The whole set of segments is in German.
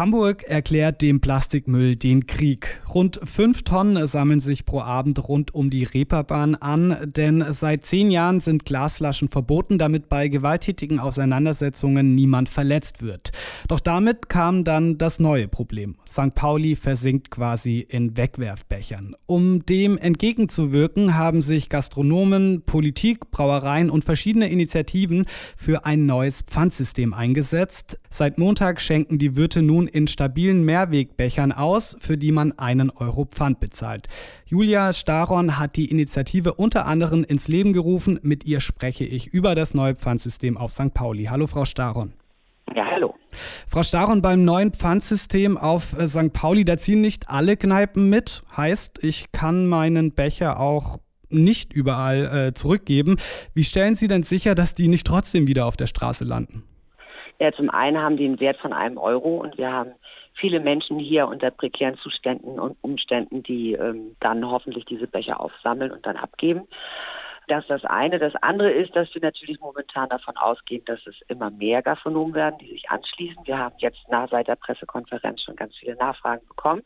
Hamburg erklärt dem Plastikmüll den Krieg. Rund fünf Tonnen sammeln sich pro Abend rund um die Reeperbahn an, denn seit zehn Jahren sind Glasflaschen verboten, damit bei gewalttätigen Auseinandersetzungen niemand verletzt wird. Doch damit kam dann das neue Problem. St. Pauli versinkt quasi in Wegwerfbechern. Um dem entgegenzuwirken, haben sich Gastronomen, Politik, Brauereien und verschiedene Initiativen für ein neues Pfandsystem eingesetzt. Seit Montag schenken die Wirte nun in stabilen Mehrwegbechern aus, für die man einen Euro Pfand bezahlt. Julia Staron hat die Initiative unter anderem ins Leben gerufen. Mit ihr spreche ich über das neue Pfandsystem auf St. Pauli. Hallo, Frau Staron. Ja, hallo. Frau Staron, beim neuen Pfandsystem auf äh, St. Pauli, da ziehen nicht alle Kneipen mit. Heißt, ich kann meinen Becher auch nicht überall äh, zurückgeben. Wie stellen Sie denn sicher, dass die nicht trotzdem wieder auf der Straße landen? Ja, zum einen haben die einen Wert von einem Euro und wir haben viele Menschen hier unter prekären Zuständen und Umständen, die ähm, dann hoffentlich diese Becher aufsammeln und dann abgeben. Das ist das eine. Das andere ist, dass wir natürlich momentan davon ausgehen, dass es immer mehr Gastronomen werden, die sich anschließen. Wir haben jetzt nach seit der Pressekonferenz schon ganz viele Nachfragen bekommen.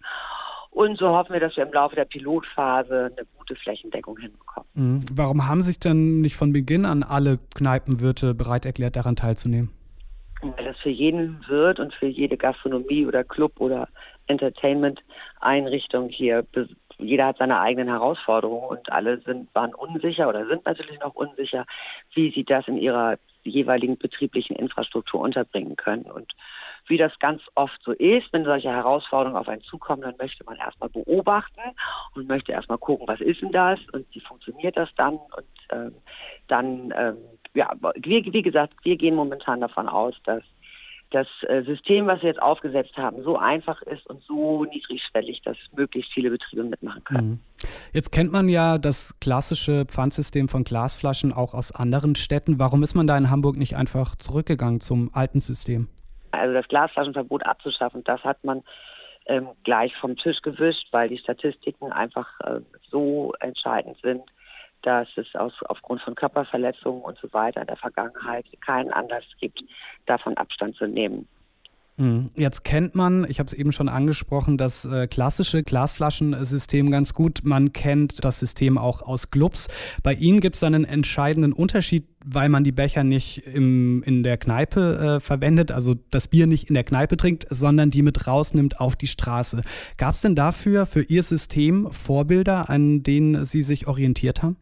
Und so hoffen wir, dass wir im Laufe der Pilotphase eine gute Flächendeckung hinbekommen. Mhm. Warum haben sich denn nicht von Beginn an alle Kneipenwirte bereit erklärt, daran teilzunehmen? Weil das für jeden Wirt und für jede Gastronomie oder Club oder Entertainment-Einrichtung hier, jeder hat seine eigenen Herausforderungen und alle sind, waren unsicher oder sind natürlich noch unsicher, wie sie das in ihrer jeweiligen betrieblichen Infrastruktur unterbringen können. Und wie das ganz oft so ist, wenn solche Herausforderungen auf einen zukommen, dann möchte man erstmal beobachten und möchte erstmal gucken, was ist denn das und wie funktioniert das dann und ähm, dann ähm, ja, wie, wie gesagt, wir gehen momentan davon aus, dass das äh, System, was wir jetzt aufgesetzt haben, so einfach ist und so niedrigschwellig, dass möglichst viele Betriebe mitmachen können. Mhm. Jetzt kennt man ja das klassische Pfandsystem von Glasflaschen auch aus anderen Städten. Warum ist man da in Hamburg nicht einfach zurückgegangen zum alten System? Also das Glasflaschenverbot abzuschaffen, das hat man ähm, gleich vom Tisch gewischt, weil die Statistiken einfach äh, so entscheidend sind, dass es aus, aufgrund von Körperverletzungen und so weiter in der Vergangenheit keinen Anlass gibt, davon Abstand zu nehmen. Hm. Jetzt kennt man, ich habe es eben schon angesprochen, das äh, klassische Glasflaschensystem ganz gut. Man kennt das System auch aus Clubs. Bei Ihnen gibt es einen entscheidenden Unterschied, weil man die Becher nicht im, in der Kneipe äh, verwendet, also das Bier nicht in der Kneipe trinkt, sondern die mit rausnimmt auf die Straße. Gab es denn dafür, für Ihr System, Vorbilder, an denen Sie sich orientiert haben?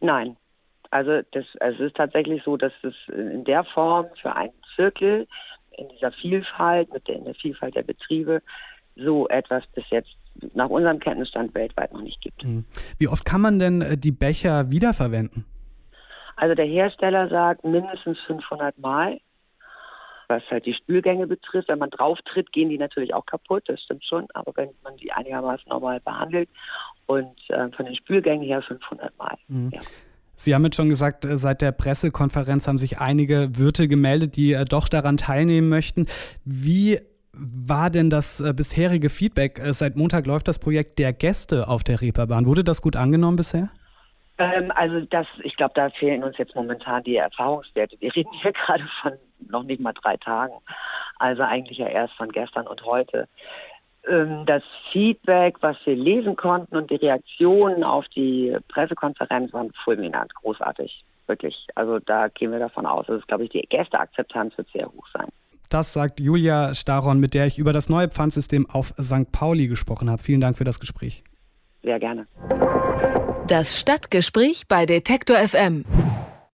Nein. Also das, also es ist tatsächlich so, dass es in der Form für einen Zirkel in dieser Vielfalt, mit der, in der Vielfalt der Betriebe, so etwas bis jetzt nach unserem Kenntnisstand weltweit noch nicht gibt. Mhm. Wie oft kann man denn äh, die Becher wiederverwenden? Also der Hersteller sagt mindestens 500 Mal. Was halt die Spülgänge betrifft, wenn man drauf tritt, gehen die natürlich auch kaputt, das stimmt schon, aber wenn man die einigermaßen normal behandelt und äh, von den Spülgängen her 500 Mal. Mhm. Ja. Sie haben jetzt schon gesagt, äh, seit der Pressekonferenz haben sich einige Wirte gemeldet, die äh, doch daran teilnehmen möchten. Wie war denn das äh, bisherige Feedback? Seit Montag läuft das Projekt der Gäste auf der Reeperbahn. Wurde das gut angenommen bisher? Ähm, also das, ich glaube, da fehlen uns jetzt momentan die Erfahrungswerte. Wir reden hier gerade von noch nicht mal drei Tagen. Also eigentlich ja erst von gestern und heute. Ähm, das Feedback, was wir lesen konnten und die Reaktionen auf die Pressekonferenz waren fulminant, großartig. Wirklich. Also da gehen wir davon aus. Das ist, glaube ich, die Gästeakzeptanz wird sehr hoch sein. Das sagt Julia Staron, mit der ich über das neue Pfandsystem auf St. Pauli gesprochen habe. Vielen Dank für das Gespräch. Sehr gerne. Das Stadtgespräch bei Detektor FM.